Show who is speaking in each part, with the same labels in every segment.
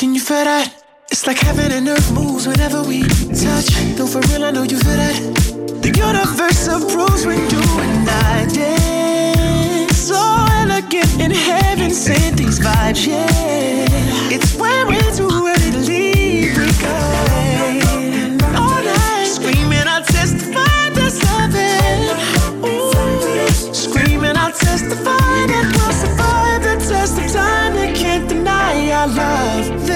Speaker 1: Can you feel that? It's like heaven and earth moves whenever we touch. No, for real, I know you feel that. The universe approves when you and I dance. So elegant in heaven, sent these vibes, yeah. It's when we're too early to leave,
Speaker 2: we go.
Speaker 3: All night, screaming, I testify that's loving. Ooh, screaming, I testify that we'll survive
Speaker 1: the test of time. They can't deny our love.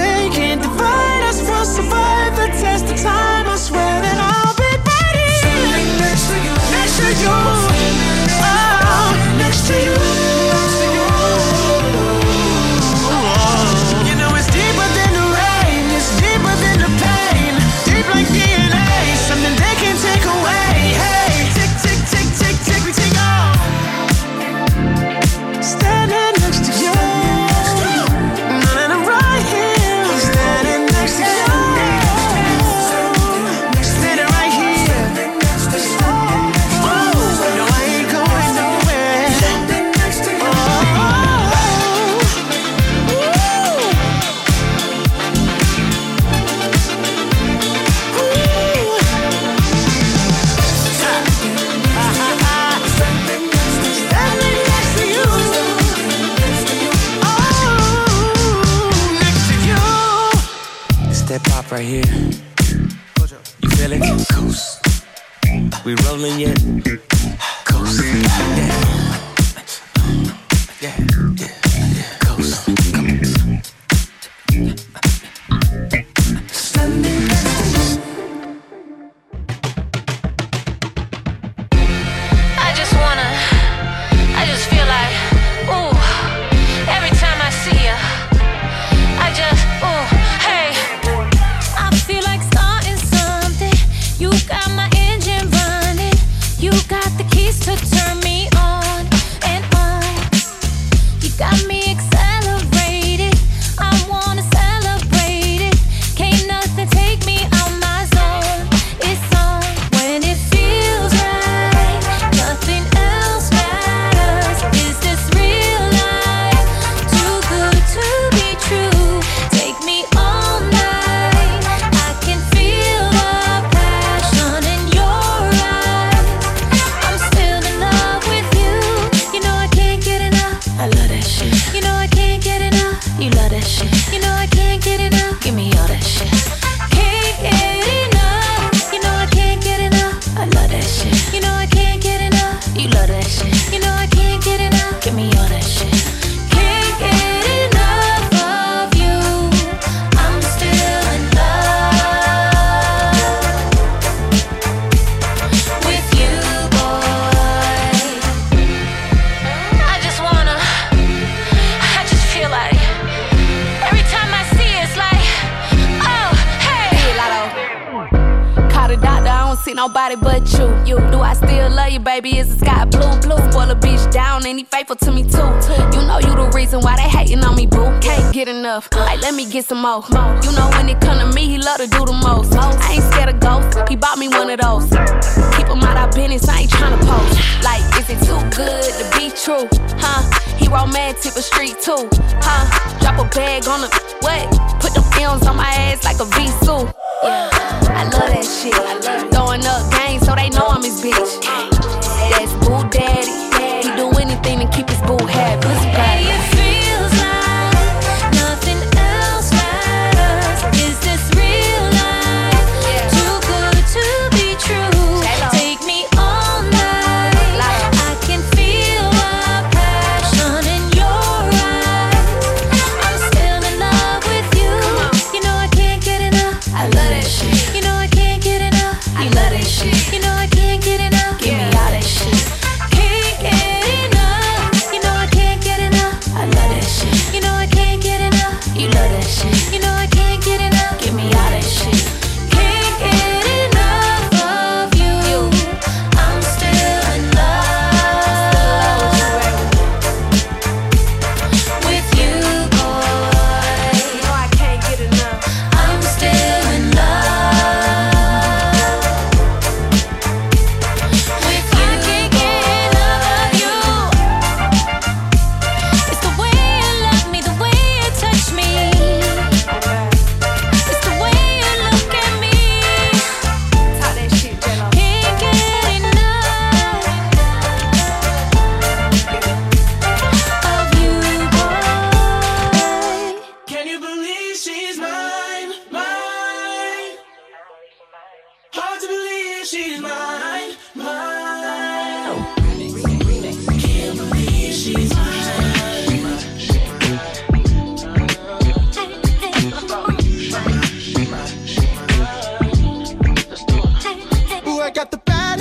Speaker 1: right here. You feel it? We rolling yet? More. You know when it come to me, he love to do the most. I ain't scared of ghosts. He bought me one of those. Keep him out of business. I ain't tryna post. Like is it too good to be true? Huh? He romantic but street too. Huh? Drop a bag on the what? Put them films on my ass like a V-suit. Yeah, I love that shit. Throwing up games so they know I'm his bitch. That's Boo Daddy. He do anything to keep his boo happy.
Speaker 4: Know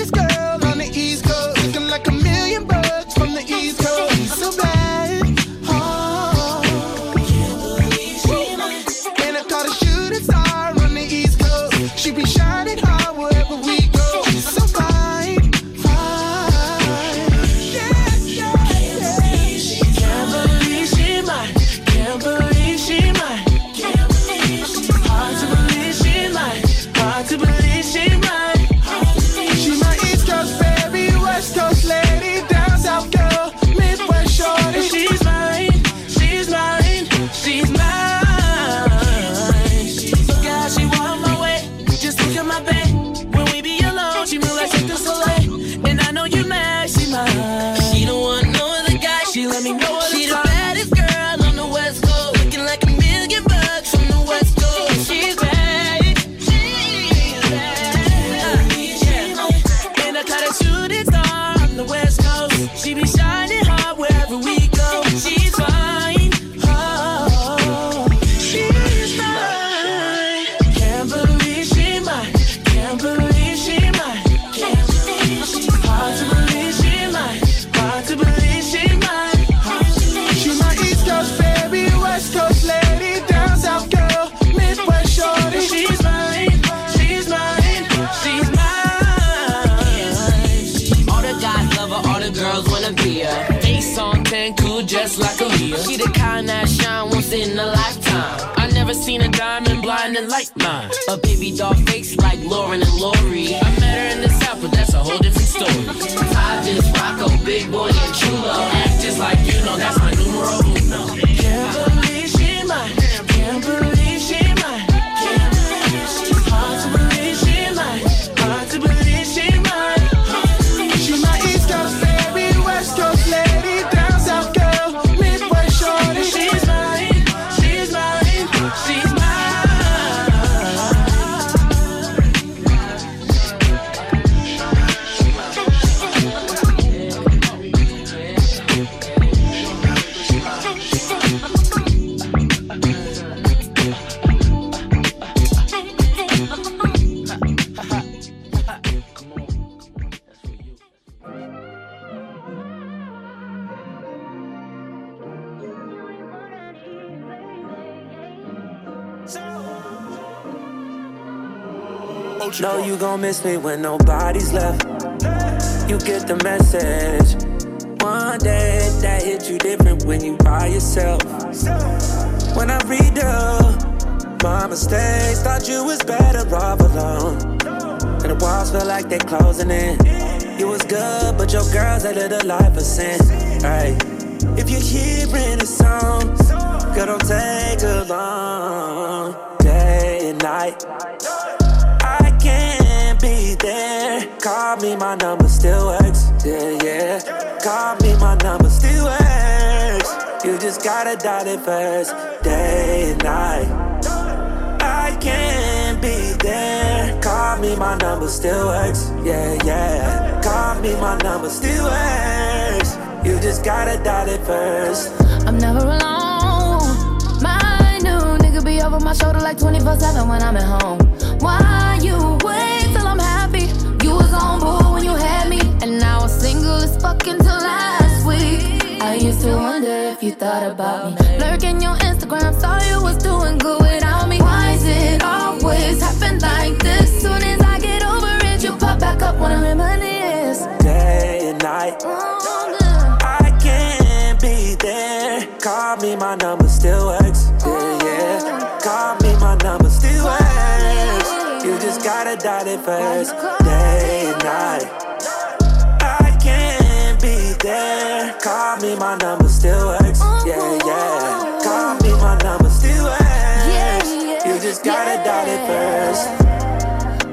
Speaker 4: this girl. Miss me when nobody's left. You get the message. One day that hit you different when you by yourself. When I read up my mistakes, thought you was better off alone. And the walls feel like they're closing in. You was good, but your girl's a life of sin. Right. If you're hearing a song, girl, don't take too long. Day and night. Be there. Call me, my number still works. Yeah, yeah. Call me, my number still works. You just gotta dial it first. Day and night. I can't be there. Call me, my number still works. Yeah, yeah. Call me, my number still works. You just gotta dial it first.
Speaker 5: I'm never alone. My new nigga be over my shoulder like 24 7 when I'm at home. Why you wait on board when you had me, and now I'm single as fucking till last week. I used to wonder if you thought about me. Lurking your Instagram, saw you was doing good without me. Why is it always happen like this? Soon as I get over it, you pop back up when I reminisce.
Speaker 4: Day and night.
Speaker 5: Oh, I can't be there.
Speaker 4: Call me, my number still works. Oh, yeah, yeah. Call me, my number still works. You just gotta dial it first. Me, my number still works. Oh, yeah, oh, yeah. Oh. Call me, my number still works. You just gotta dial it first.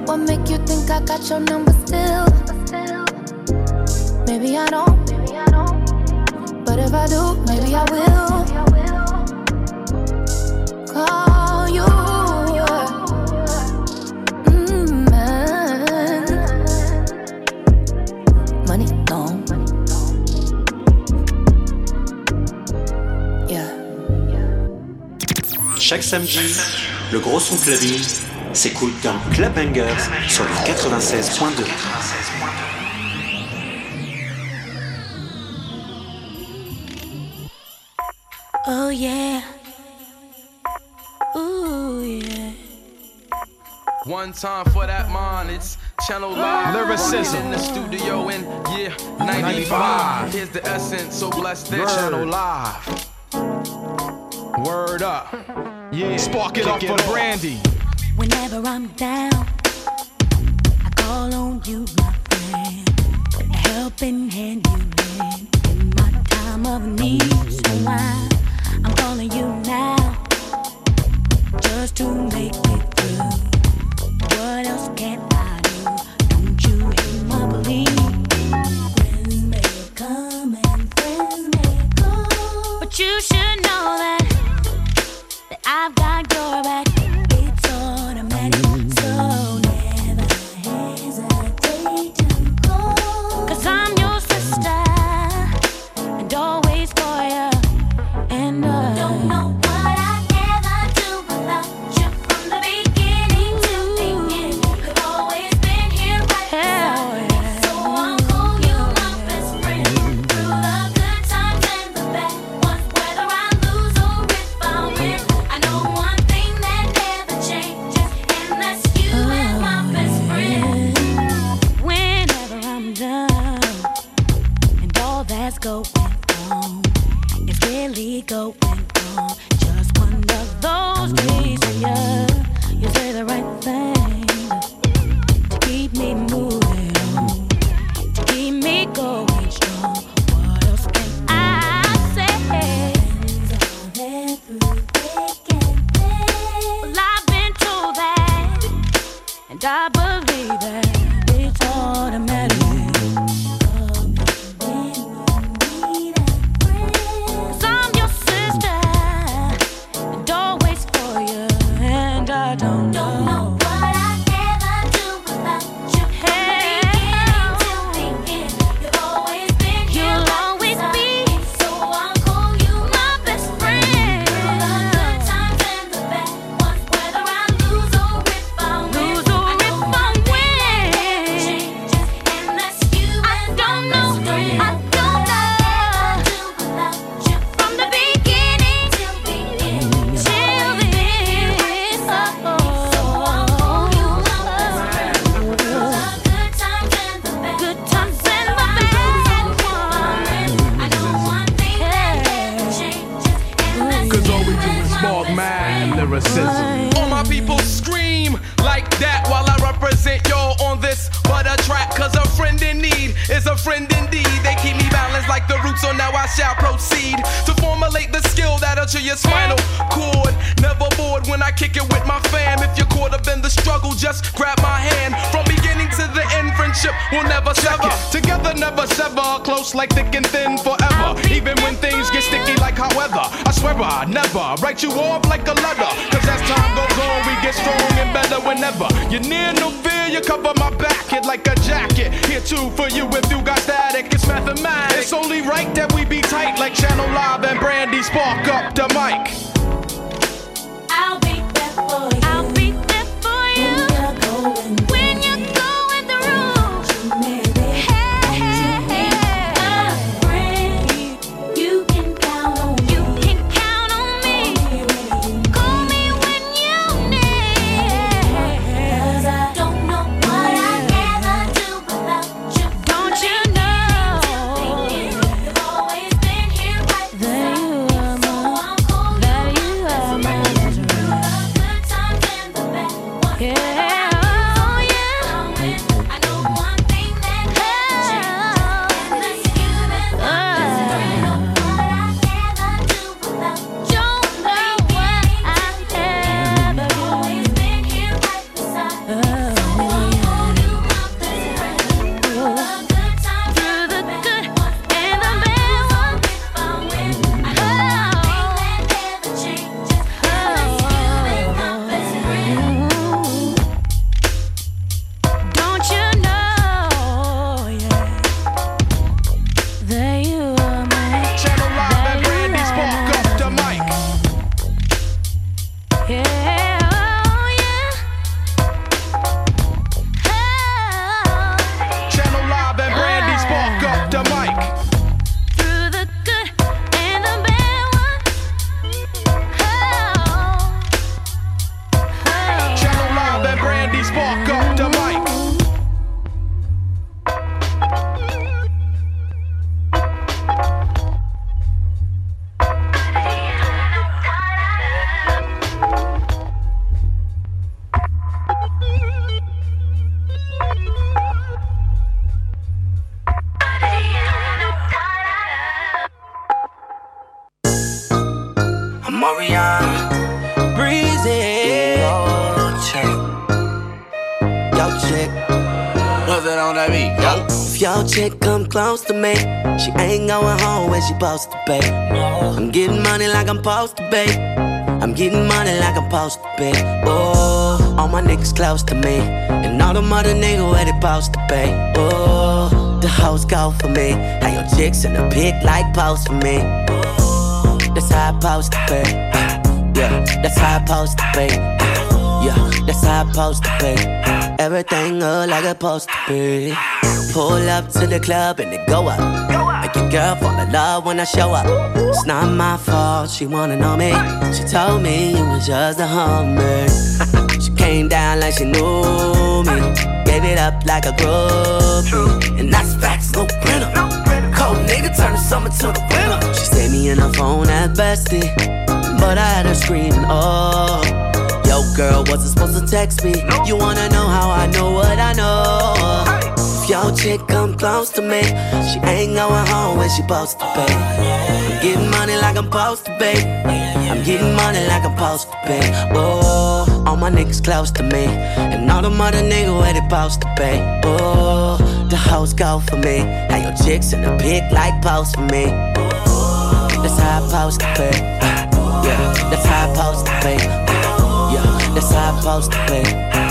Speaker 5: What make you think I got your number still? Maybe I don't. But if I do, maybe I will call
Speaker 6: Chaque samedi, le gros son clubbing s'écoute dans Club Bangers sur le 96.2.
Speaker 5: Oh yeah. Ooh yeah.
Speaker 7: One time for that man, it's Channel Live.
Speaker 8: Lyricism.
Speaker 7: in the studio in year 95. Here's the essence, so bless this.
Speaker 8: Word.
Speaker 7: Channel Live.
Speaker 8: Word up.
Speaker 7: Yeah.
Speaker 8: Spark it up
Speaker 7: Kick
Speaker 8: for
Speaker 7: off.
Speaker 8: Brandy.
Speaker 5: Whenever I'm down, I call on you, my friend. A helping hand you lend in my time of need. So I, I'm calling you now, I
Speaker 9: supposed to be. Oh, the house go for me. How your chicks in the pic like post for me. Oh, that's how I supposed to be. Yeah, that's how I supposed to be. Yeah, that's how I supposed to be. Everything look like it's supposed to be. Pull up to the club and it go up. Make your girl fall in love when I show up. It's not my fault, she wanna know me. She told me you was just a hummer. she came down like she knew me. Gave it up like a groupie. And that's facts, no printer. Cold nigga turn the summer to the winter. She saved me in her phone at bestie. But I had her screaming, oh. Yo, girl, wasn't supposed to text me. You wanna know how I know what I know? your chick come close to me, she ain't going home when she supposed to pay. I'm getting money like I'm supposed to pay. I'm getting money like I'm supposed to pay. Oh, all my niggas close to me, and all the mother niggas where they supposed to pay. Oh, the hoes go for me. Now your chicks in the pic like post for me. Oh, that's how I supposed to pay. Yeah, that's how I supposed to pay. Yeah, that's how I supposed to pay.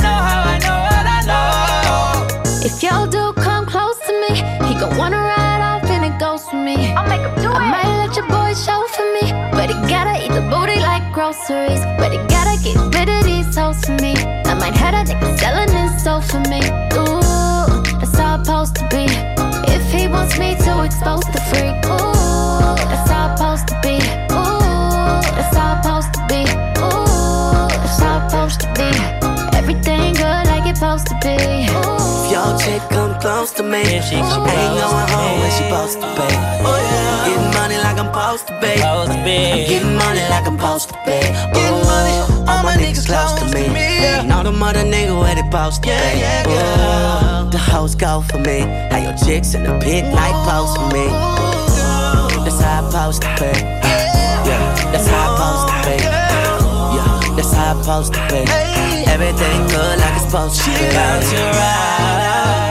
Speaker 5: If your do come close to me, he gon' wanna ride off and it goes for me. I'll make him do I it. might let your boy show for me, but he gotta eat the booty like groceries. But he gotta get rid of these hoes for me. I might have a nigga selling his soul for me. Ooh, that's how I'm supposed to chicks supposed to expose the freak. Ooh, that's how it's supposed to be. Ooh, that's how it's supposed to be. Ooh, that's how it's supposed to be. Everything good like it's supposed to be. Ooh.
Speaker 9: Your come close to me,
Speaker 3: If she
Speaker 9: she ain't going home
Speaker 3: me.
Speaker 9: when she supposed to pay. Oh yeah, getting money like I'm supposed to be. I'm getting money like I'm supposed to be.
Speaker 1: Getting money,
Speaker 9: all my niggas close to me. And all the mother niggas where they supposed to be.
Speaker 1: Yeah, yeah,
Speaker 9: Ooh, the hoes go for me. How your chicks in the pit like post for me. That's how I supposed to be. Yeah, that's how I supposed to be. Yeah, that's how I supposed to be. Everything good like it's supposed to be.
Speaker 1: About to ride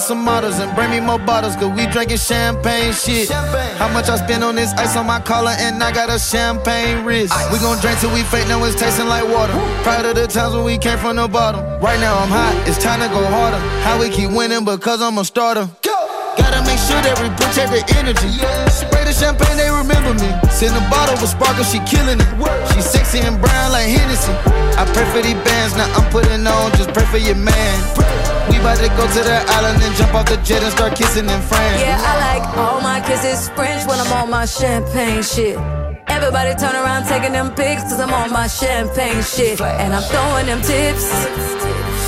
Speaker 8: Me some models and bring me more bottles, cause we drinking champagne shit.
Speaker 1: Champagne.
Speaker 8: How much I spend on this ice on my collar, and I got a champagne wrist. We gon' drink till we fake, now it's tasting like water. Proud of the times when we came from the bottom. Right now I'm hot, it's time to go harder. How we keep winning because I'm a starter.
Speaker 1: Go.
Speaker 8: Gotta make sure that we protect the energy. Spray the champagne, they remember me. Send a bottle with sparkle, she killing it. She sexy and brown like Hennessy. I pray for these bands, now I'm putting on, just pray for your man. About to go to the island and jump off the jet and start kissing in France.
Speaker 10: Yeah, I like all my kisses French when I'm on my champagne shit. Everybody turn around taking them pics cause I'm on my champagne shit. And I'm throwing them tips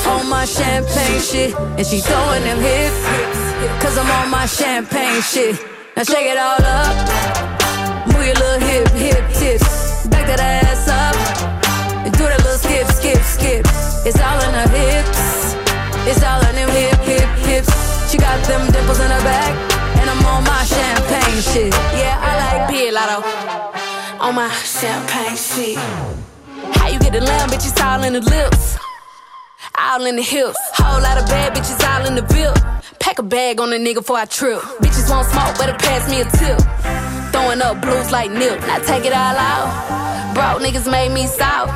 Speaker 10: on my champagne shit. And she throwing them hips cause I'm on my champagne shit. Now shake it all up. Move your little hip, hip tips. Back that ass up. And do that little skip, skip, skip. It's all in her hips. It's all in them hip, hip, hips. She got them dimples in her back. And I'm on my champagne shit. Yeah, I like Big Lotto. On my champagne shit. How you get the lamb, bitch? It's all in the lips. All in the hips. Whole lot of bad bitches all in the bill. Pack a bag on a nigga before I trip. Bitches won't smoke, better pass me a tip. Throwing up blues like nip. Now take it all out. Broke niggas made me south.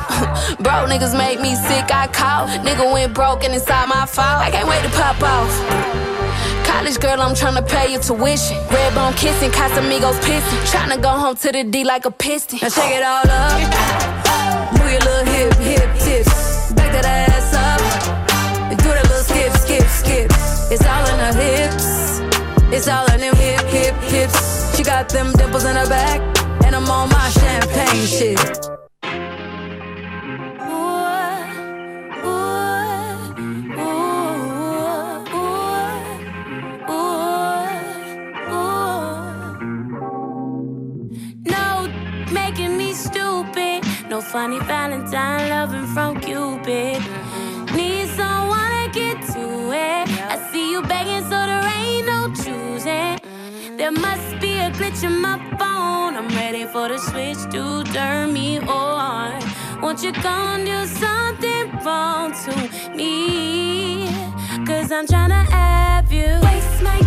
Speaker 10: broke niggas made me sick. I caught. Nigga went broke and it's all my fault. I can't wait to pop off. College girl, I'm tryna pay your tuition. Red bone kissing, Casamigos pissing. Tryna go home to the D like a piston. Now shake it all up. Move your little hip, hip tips. Back that ass up. Do that little skip, skip, skip. It's all in her hips. It's all in them hip, hip, hips. She got them dimples in her back. And I'm on my champagne shit.
Speaker 5: No making me stupid. No funny Valentine loving from Cupid. Need someone to get to it. I see you begging, so there ain't no choosing. There must be in my phone. I'm ready for the switch to turn me on. Won't you come do something wrong to me? Cause I'm tryna have you. Waste my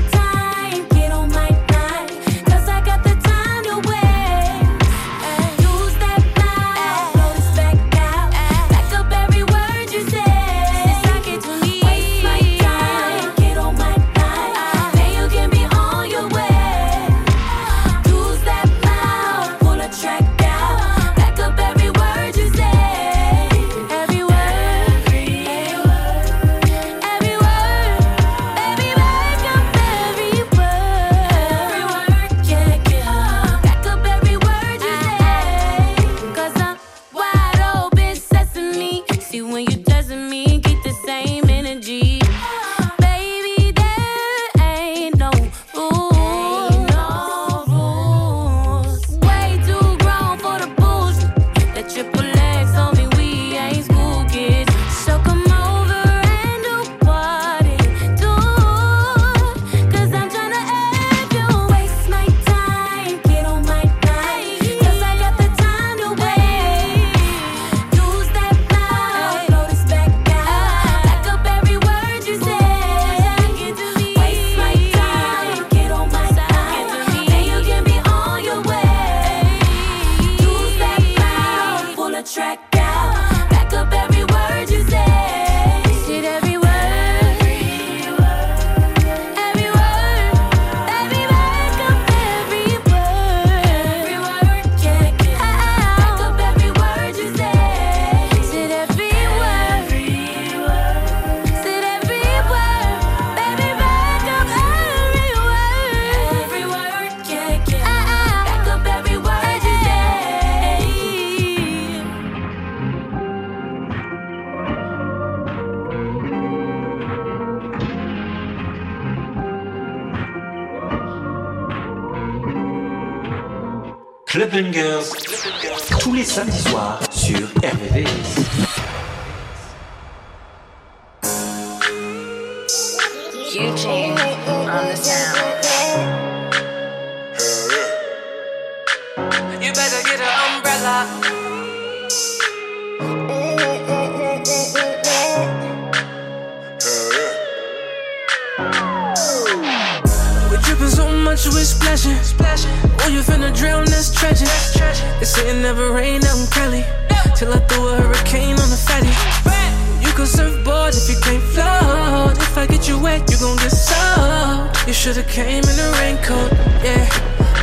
Speaker 1: came in a raincoat, yeah.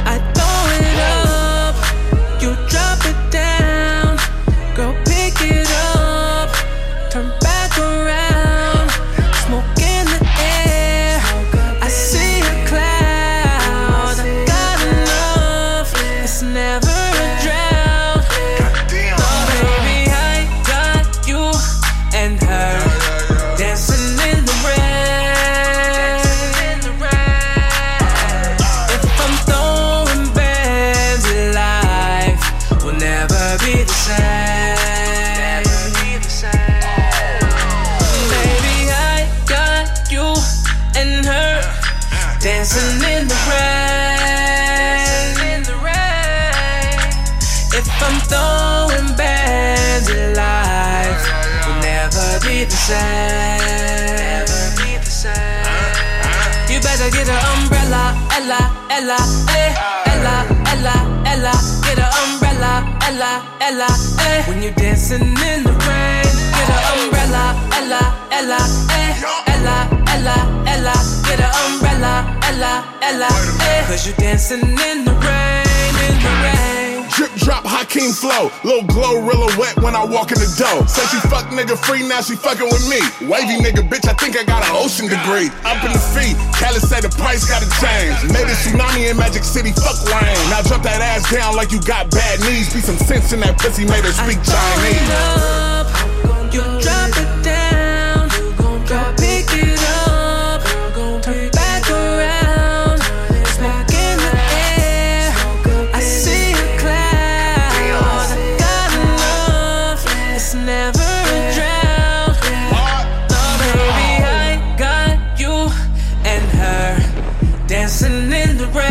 Speaker 1: I throw it up, you're dancing in the rain, get an umbrella, Ella, Ella, eh, Ella, Ella, Ella. Get an umbrella, Ella, Ella, eh. Cause you're dancing in the rain, in the rain.
Speaker 11: Hakeem flow. Little glow, real wet when I walk in the door. Say she fuck nigga free, now she fucking with me. Wavy nigga, bitch, I think I got an ocean degree. Up in the feet, Cali say the price gotta change. Made a tsunami in Magic City, fuck rain. Now drop that ass down like you got bad knees. Be some sense in that pussy, made her speak Chinese.
Speaker 1: up, you drop it's never a drought. Oh, baby, I got you and her dancing in the rain.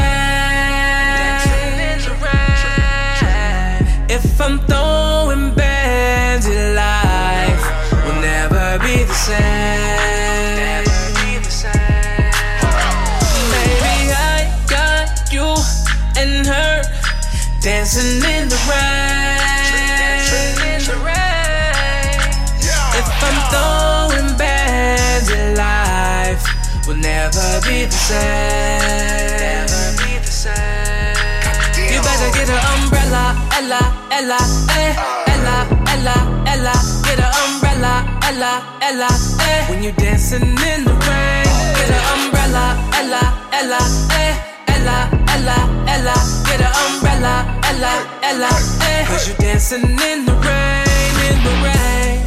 Speaker 1: If I'm throwing bands, life will never be the same. Will never be the same. You better get an umbrella, Ella, Ella, eh, Ella, Ella, Ella. Get an umbrella, Ella, Ella, eh. When you're dancing in the rain, get an umbrella, Ella, Ella, eh, Ella, Ella, Ella. Get an umbrella, Ella, Ella, eh. Cause you're dancing in the rain, in the rain.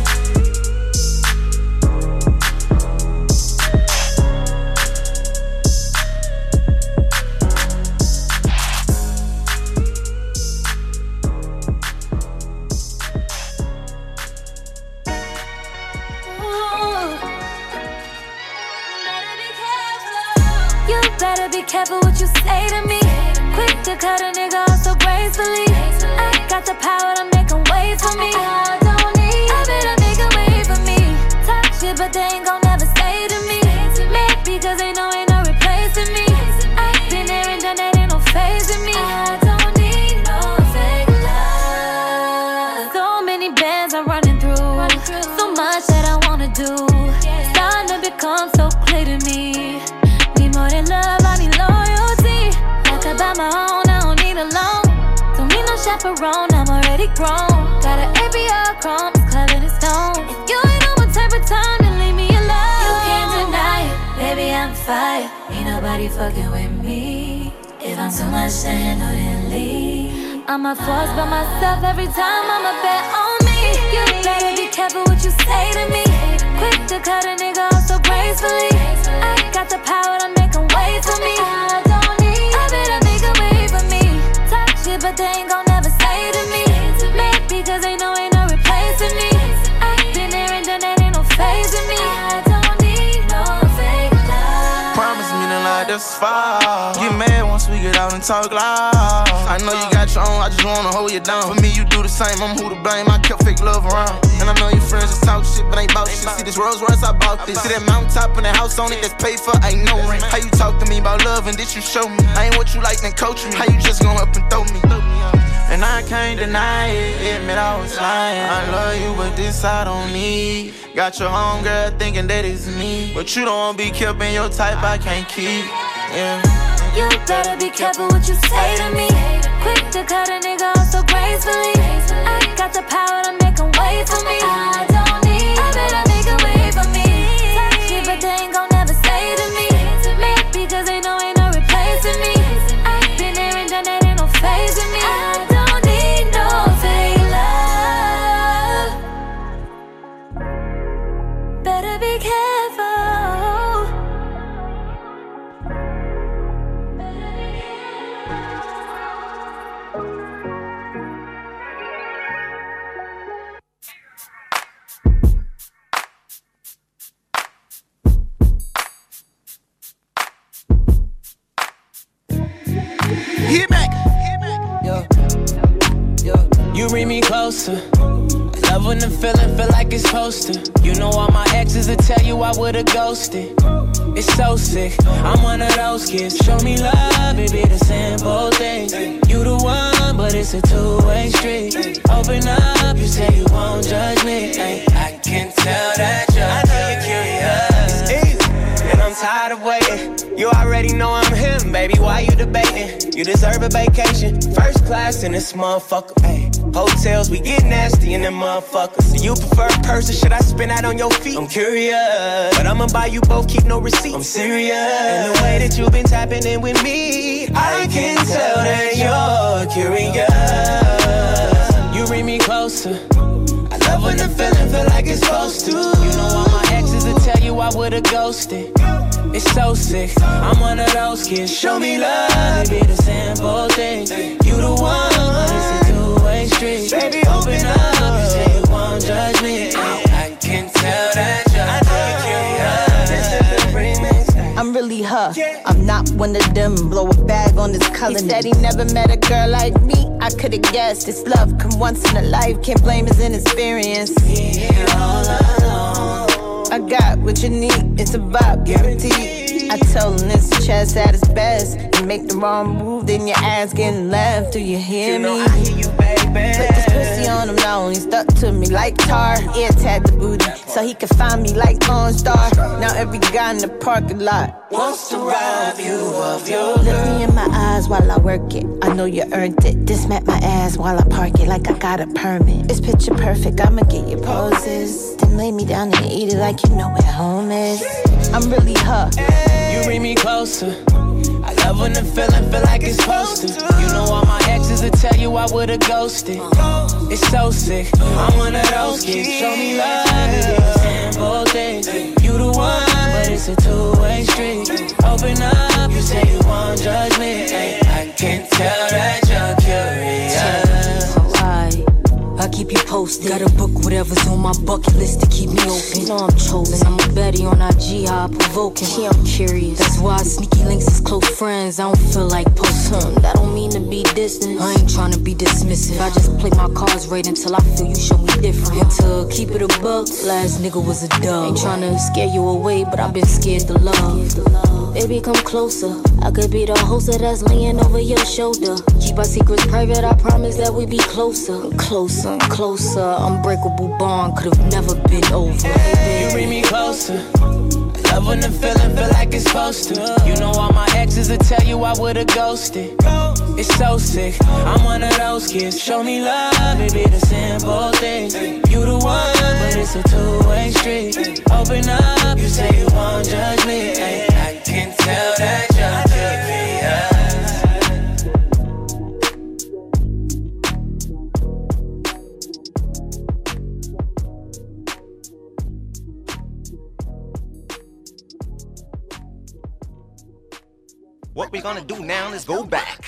Speaker 5: Careful what you say to me. Quick to cut a nigga off so gracefully. I got the power to make him wait for me. I don't need. I bet a nigga wait for me. Talk shit, but they ain't gon' chaperone, I'm already grown. Got an ABR chrome, it's clever in stone. If you ain't on my type of time, then leave me alone. You can't deny it, baby, I'm fire. Ain't nobody fucking with me. If I'm too much to handle, then leave. I'm a force by myself every time I'm a bet on me. You better be careful what you say to me. Quick to cut a nigga off so gracefully. I got the power to make him wait for me.
Speaker 12: Far. Get mad once we get out and talk loud. I know you got your own, I just wanna hold you down. For me, you do the same, I'm who to blame. I kept fake love around. And I know your friends just talk shit, but ain't bout shit. See this Rolls Royce, I bought this. See that mountaintop and the house on it that's paid for, ain't no rent. How you talk to me about love and this you show me? I ain't what you like, then coach me. How you just gon' up and throw me? And I can't deny it, admit I was lying. I love you, but this I don't need. Got your home girl thinking that it's me. But you don't be kept in your type, I can't keep. Yeah.
Speaker 5: You better be careful what you say to me. Quick to cut a nigga off so gracefully. I got the power to make him wait for me. I don't
Speaker 4: closer. I love when the feeling feel like it's supposed to. You know all my exes will tell you I would've ghosted. It's so sick. I'm one of those kids. Show me love, it be the simple things. You the one, but it's a two-way street. Open up, you say you won't judge me. I can tell that you're curious. And I'm tired of waiting. You already know I'm him, baby. Why you debating? You deserve a vacation. First class in this motherfucker. Ay. Hotels, we get nasty in them motherfuckers. Do you prefer a person? Should I spin out on your feet? I'm curious. But I'ma buy you both, keep no receipt. I'm serious. And the way that you've been tapping in with me, I can tell that you're curious. You bring me closer. I love when the feeling feel like it's supposed to. You know all my exes will tell you I would've ghosted. It's so sick. I'm one of those kids. Show me love, be the simple things. You the one, two-way street. Baby, open up. You say you won't judge me. I can tell that you're curious. This is the remix.
Speaker 13: I'm really her. I'm not one of them. Blow a bag on this color. He said he never met a girl like me. I could've guessed this love come once in a life. Can't blame his inexperience. I got what you need. It's a vibe guaranteed. I told him this chest at its best. You make the wrong move, then your ass getting left. Do you hear
Speaker 4: You know
Speaker 13: me?
Speaker 4: I hear you, baby.
Speaker 13: Put this pussy on him now, he stuck to me like tar. Ear tag the booty, so he can find me like OnStar. Now every guy in the parking lot
Speaker 4: Wants to rob you of your
Speaker 13: Look me in my eyes while I work it. I know you earned it. Dismat my ass while I park it like I got a permit. It's picture perfect, I'ma get your poses. Then lay me down and eat it like you know where home is. I'm really her.
Speaker 4: You bring me closer. I love when the feeling feel like it's to. You know all my exes will tell you I would've ghosted. It's so sick. I'm one of those kids. Show me love, it be the simple things. You the one, but it's a two-way street. Open up, you say you won't judge me. Ay, I can tell that you're
Speaker 14: I keep you posted. Gotta book whatever's on my bucket list to keep me open. know I'm chosen. I'm a Betty on IG, how I provoke him. Yeah, I'm curious. That's why sneaky links is close friends. I don't feel like posting. Hmm, that don't mean to be distant. I ain't trying to be dismissive. I just play my cards right until I feel you show me different. To keep it a buck, last nigga was a dub. Ain't trying to scare you away, but I've been scared to love. Baby, come closer. I could be the host of that's laying over your shoulder. Keep our secrets private, I promise that we be closer. Closer. closer. Unbreakable bond could have never been over. Hey,
Speaker 4: you bring me closer. Love when the feeling feel like it's supposed to. You know all my exes will tell you I would've ghosted. It's so sick. I'm one of those kids. Show me love, it be the simple things. You the one, but it's a two-way street. Open up, you say you won't judge me. I can tell that you're
Speaker 15: What we gonna do now is go back.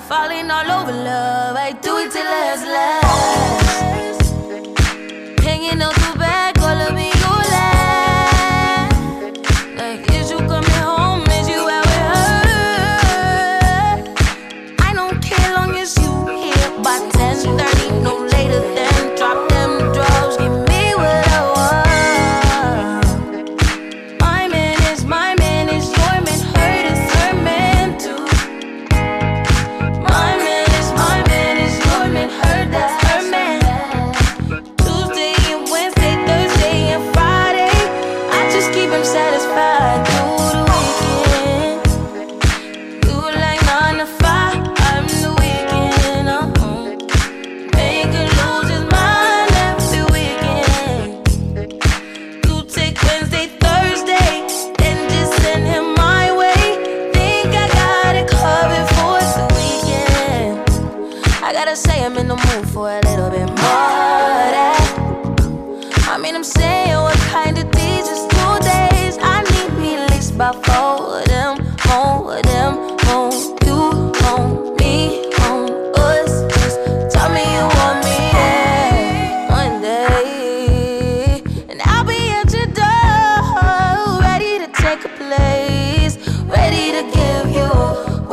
Speaker 16: falling all over love. I do it till it's love.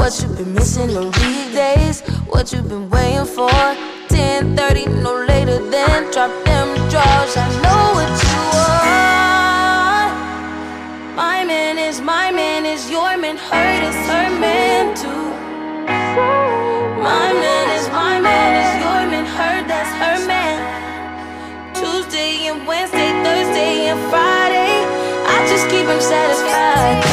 Speaker 16: What you been missing on these days? What you been waiting for? 10:30, no later than drop them drawers. I know what you want. My man is my man is your man. Hurt is her man too. My man is my man is your man. Her that's her man. Tuesday and Wednesday, Thursday and Friday. I just keep him satisfied.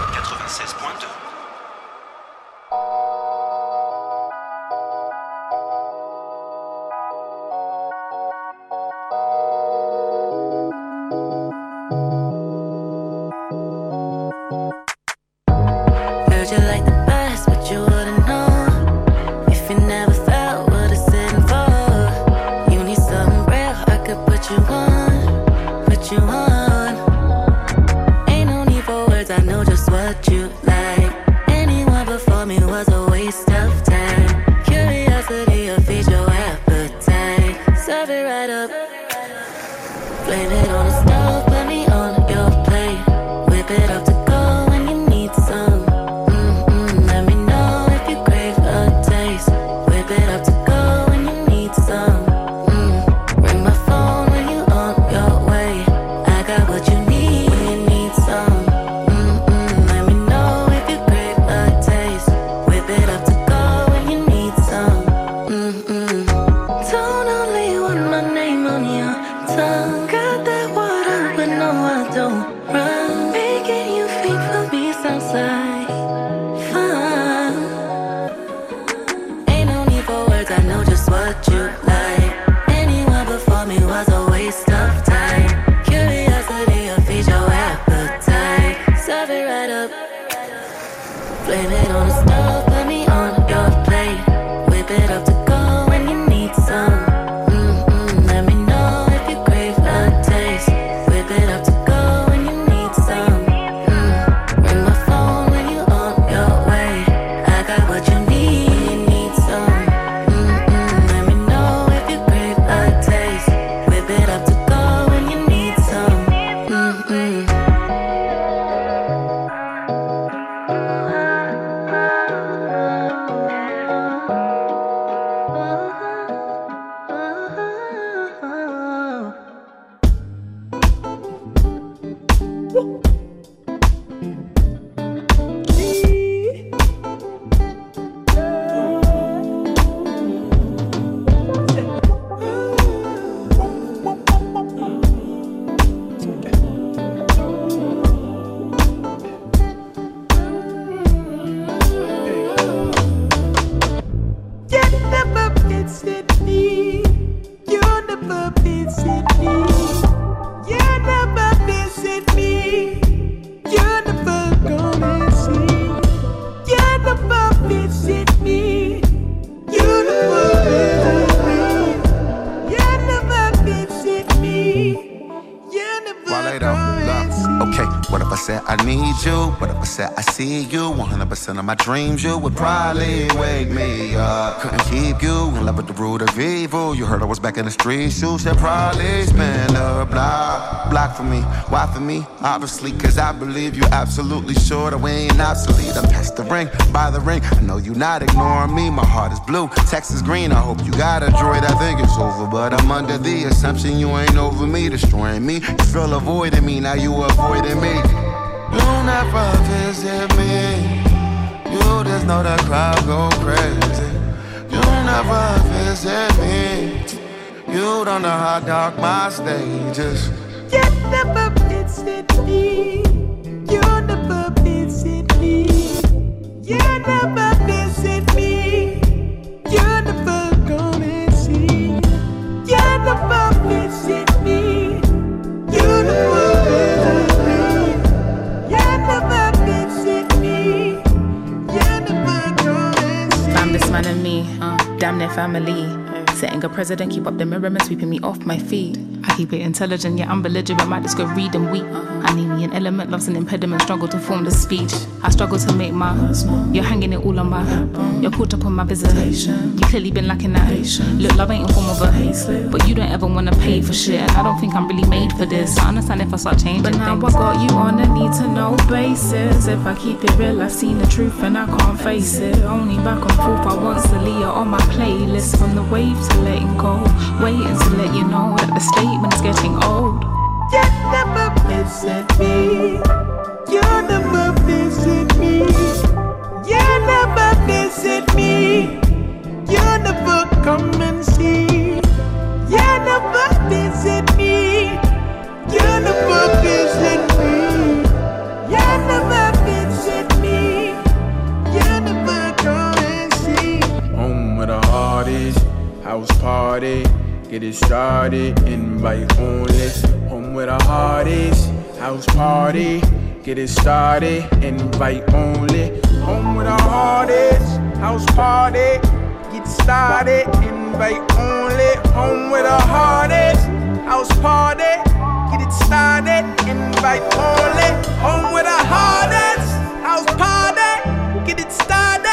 Speaker 16: my
Speaker 8: dreams, you would probably wake me up. Couldn't keep you in love with the root of evil. You heard I was back in the streets, you should probably spin the block. Block for me, why for me? Obviously, cause I believe you absolutely sure that we ain't obsolete. I'm past the ring, by the ring. I know you not ignoring me. My heart is blue, Texas green. I hope you got a droid. I think it's over, but I'm under the assumption you ain't over me, destroying me. You feel avoiding me, now you avoiding me. You never visit me. You just know the crowd go crazy. You never visit me. You don't know how dark my stage is.
Speaker 17: You never visit me. You never visit me. You never visit me. You never come and see. You never
Speaker 18: man and me, uh, damn their family. Setting a president, keep up the mirror and sweeping me off my feet. Keep it intelligent, yet I'm belligerent. Might just go read and weep. I need me an element, love's an impediment. Struggle to form the speech. I struggle to make my. You're hanging it all on my. You're caught up on my visitation. You clearly been lacking that. Look, love ain't in form of a. But you don't ever wanna pay for shit. And I don't think I'm really made for this. I understand if I start changing. But now
Speaker 17: things.
Speaker 18: I got you on a need to know basis. If I keep it real, I've seen the truth and I can't face it. Only back and forth, I want Celia on my playlist. From the wave to letting go. Waiting to let you know that the statement is getting old.
Speaker 17: You never visit me. You never visit me. You never visit me. You never come and see. You never visit me. You never visit me. You never visit me. You never come and see.
Speaker 15: Home with the hardest, house party. Get it started, invite only. Home with the hardest, house party. Get it started, invite only. Home with the hardest, house party. Get started, invite only. Home with the hardest, house party. Get it started, invite only. Home with the hardest, house party. Get it started,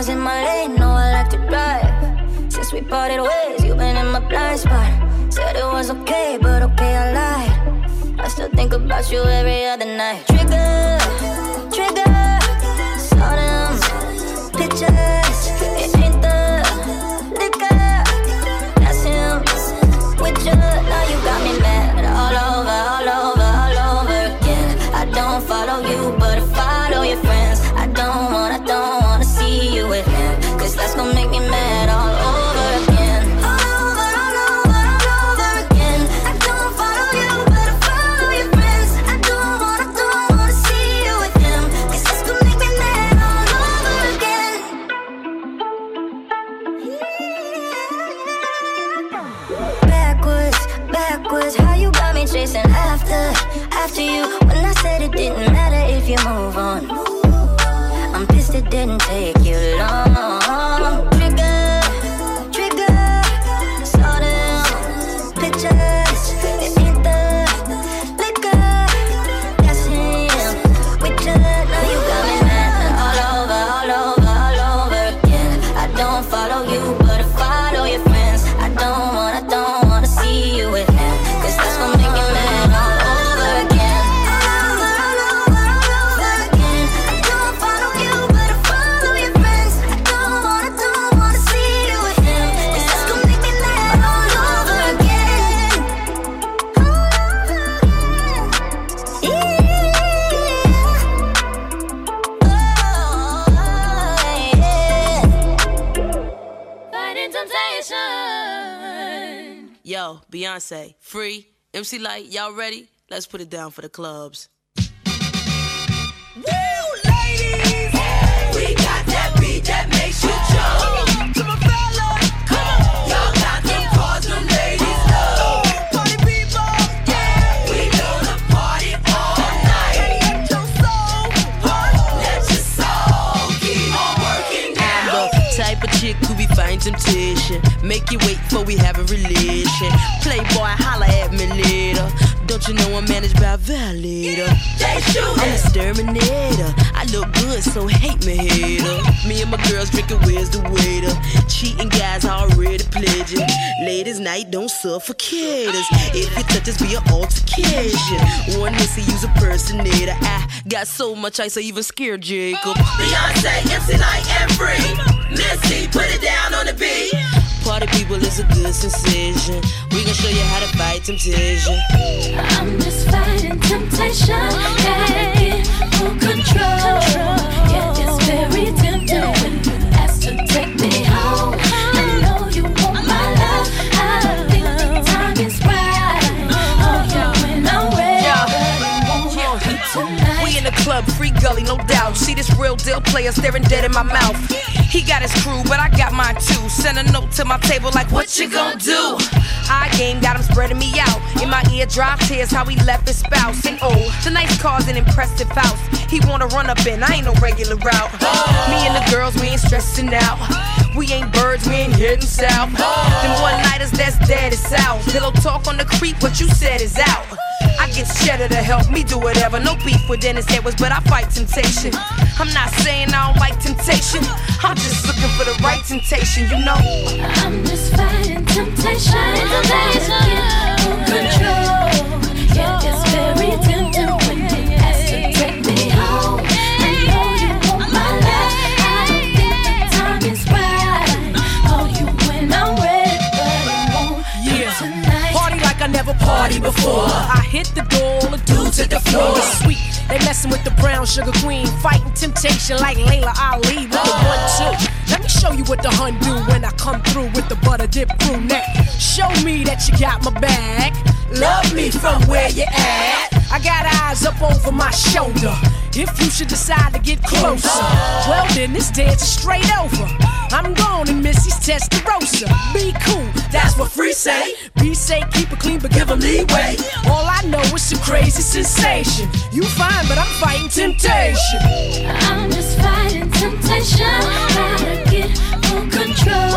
Speaker 19: cars in my lane, know I like to drive. Since we parted ways, you've been in my blind spot. Said it was okay, but okay, I lied. I still think about you every other night. Trigger, trigger, saw them pictures.
Speaker 9: Yo, Beyonce, free. MC Lyte, y'all ready? Let's put it down for the clubs. Temptation. Make you wait for we have a relation. Playboy, holla at me later. You know I'm managed by a violator? I'm a exterminator. I look good, so hate me, hater. Me and my girls drinking, where's the waiter? Cheating guys already pledging. Ladies' night, don't suffocate us. If you touch us, be an altercation. One missy, use a personator. I got so much ice, I even scared Jacob.
Speaker 17: Beyonce, MC Lyte, and free. Missy, put it down on the beat.
Speaker 9: Party people is a good sensation. We gon' show you how to fight temptation.
Speaker 19: I'm just fighting temptation. Gotta get full control. Yeah, it's very tempting when you ask to take
Speaker 20: club, free gully, no doubt. See this real deal player staring dead in my mouth. He got his crew, but I got mine too. Send a note to my table like, what you gonna do? High game got him spreading me out. In my ear, drop tears how he left his spouse. And oh, nice car's an impressive house. He wanna run up in, I ain't no regular route. Me and the girls, we ain't stressing out. We ain't birds, we ain't heading south. Them one nighters, that's dead is south. Pillow talk on the creep, what you said is out. I get cheddar to help me do whatever. No beef with Dennis Edwards, but I fight temptation. I'm not saying I don't like temptation. I'm just looking for the right temptation, you know.
Speaker 19: I'm just fighting temptation. Control.
Speaker 20: Never partied before. I hit the door, all the dudes hit the floor. Sweet, they messing with the brown sugar queen, fighting temptation like Laila Ali with the one two. Let me show you what the hun do when I come through with the butter dip crew neck. Show me that you got my back. Love me from where you at. I got eyes up over my shoulder. If you should decide to get closer, well then this dance is straight over. I'm gone and Missy's Testarossa. Be cool, that's what free say. Be safe, keep it clean, but give give 'em leeway. All I know is some crazy sensation. You fine, but I'm fighting temptation.
Speaker 19: I'm just fighting temptation. Gotta get control.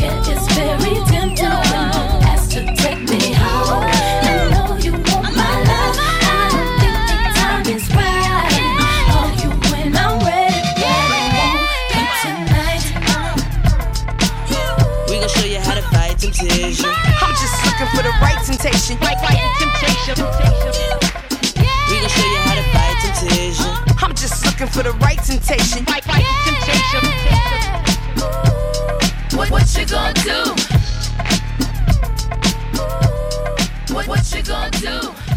Speaker 19: Yeah, it's very tempting ask to take decision. I'm just looking for the right temptation. Fight, fight temptation. We gon' show you how to fight temptation. I'm just
Speaker 20: looking for the right temptation. Fight, fight temptation.
Speaker 5: What, what you gon' do? What, what you gon' do?